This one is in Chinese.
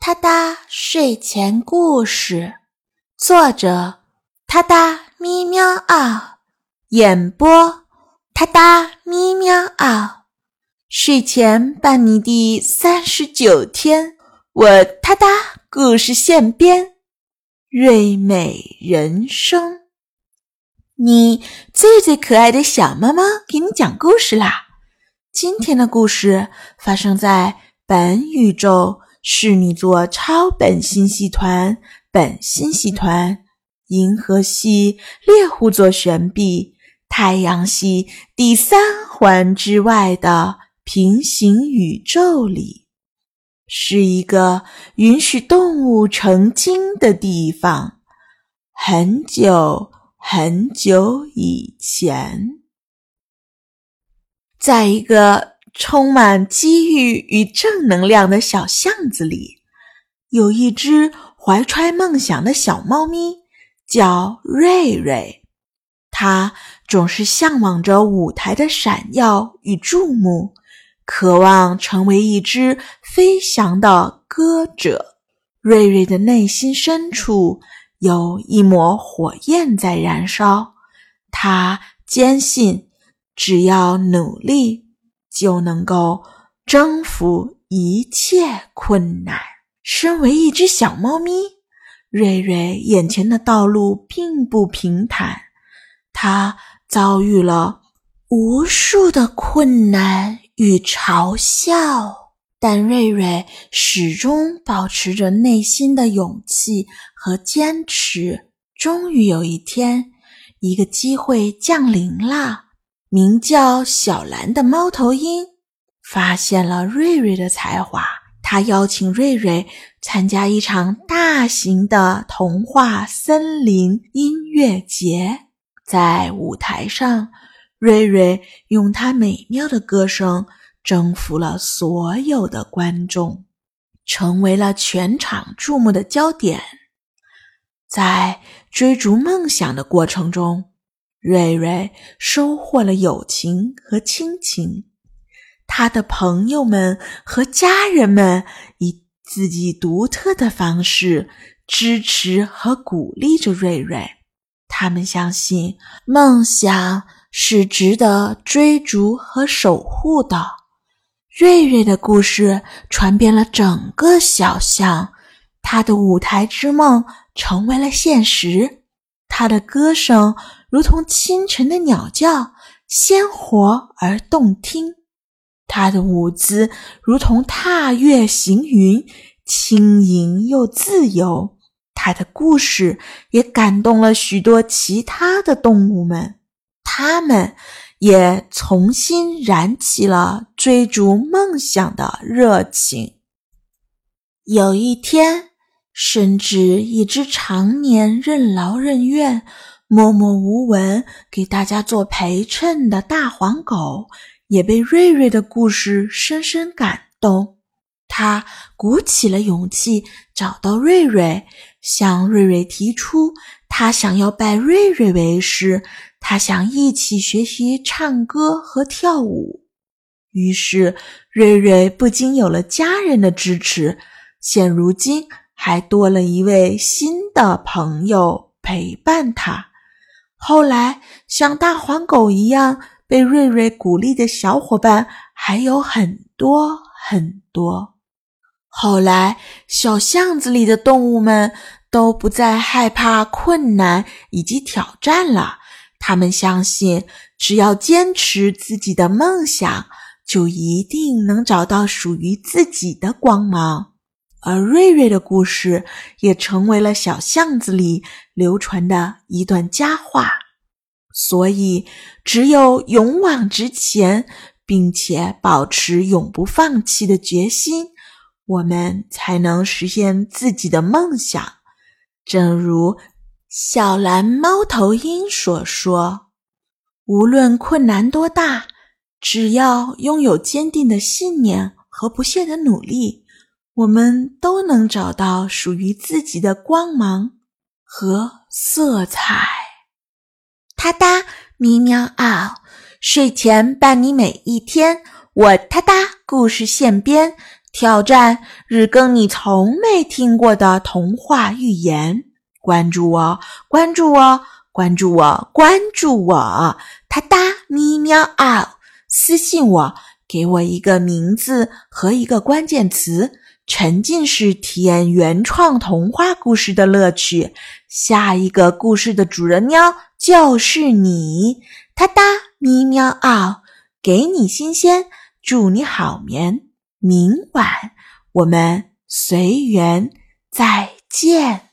他哒睡前故事，作者他哒咪喵嗷，演播他哒咪喵嗷。睡前伴你第三十九天，我他哒故事现编，瑞美人生。你最最可爱的小猫猫给你讲故事啦！今天的故事发生在本宇宙。侍女座超本星系团、本星系团、银河系猎户座旋臂、太阳系第三环之外的平行宇宙里，是一个允许动物成精的地方。很久很久以前，在一个。充满机遇与正能量的小巷子里，有一只怀揣梦想的小猫咪，叫瑞瑞。它总是向往着舞台的闪耀与注目，渴望成为一只飞翔的歌者。瑞瑞的内心深处有一抹火焰在燃烧，他坚信，只要努力。就能够征服一切困难。身为一只小猫咪，瑞瑞眼前的道路并不平坦，它遭遇了无数的困难与嘲笑，但瑞瑞始终保持着内心的勇气和坚持。终于有一天，一个机会降临了。名叫小兰的猫头鹰发现了瑞瑞的才华，他邀请瑞瑞参加一场大型的童话森林音乐节。在舞台上，瑞瑞用他美妙的歌声征服了所有的观众，成为了全场注目的焦点。在追逐梦想的过程中，瑞瑞收获了友情和亲情，他的朋友们和家人们以自己独特的方式支持和鼓励着瑞瑞。他们相信梦想是值得追逐和守护的。瑞瑞的故事传遍了整个小巷，他的舞台之梦成为了现实。他的歌声。如同清晨的鸟叫，鲜活而动听；他的舞姿如同踏月行云，轻盈又自由。他的故事也感动了许多其他的动物们，他们也重新燃起了追逐梦想的热情。有一天，甚至一只常年任劳任怨。默默无闻，给大家做陪衬的大黄狗也被瑞瑞的故事深深感动。他鼓起了勇气，找到瑞瑞，向瑞瑞提出他想要拜瑞瑞为师，他想一起学习唱歌和跳舞。于是，瑞瑞不仅有了家人的支持，现如今还多了一位新的朋友陪伴他。后来，像大黄狗一样被瑞瑞鼓励的小伙伴还有很多很多。后来，小巷子里的动物们都不再害怕困难以及挑战了。他们相信，只要坚持自己的梦想，就一定能找到属于自己的光芒。而瑞瑞的故事也成为了小巷子里流传的一段佳话。所以，只有勇往直前，并且保持永不放弃的决心，我们才能实现自己的梦想。正如小蓝猫头鹰所说：“无论困难多大，只要拥有坚定的信念和不懈的努力。”我们都能找到属于自己的光芒和色彩。哒哒咪喵嗷，睡前伴你每一天。我哒哒故事现编，挑战日更你从没听过的童话寓言。关注我，关注我，关注我，关注我！哒哒咪喵嗷，私信我，给我一个名字和一个关键词，沉浸式体验原创童话故事的乐趣。下一个故事的主人喵就是你！哒哒咪喵嗷，给你新鲜，祝你好眠。明晚我们随缘再见。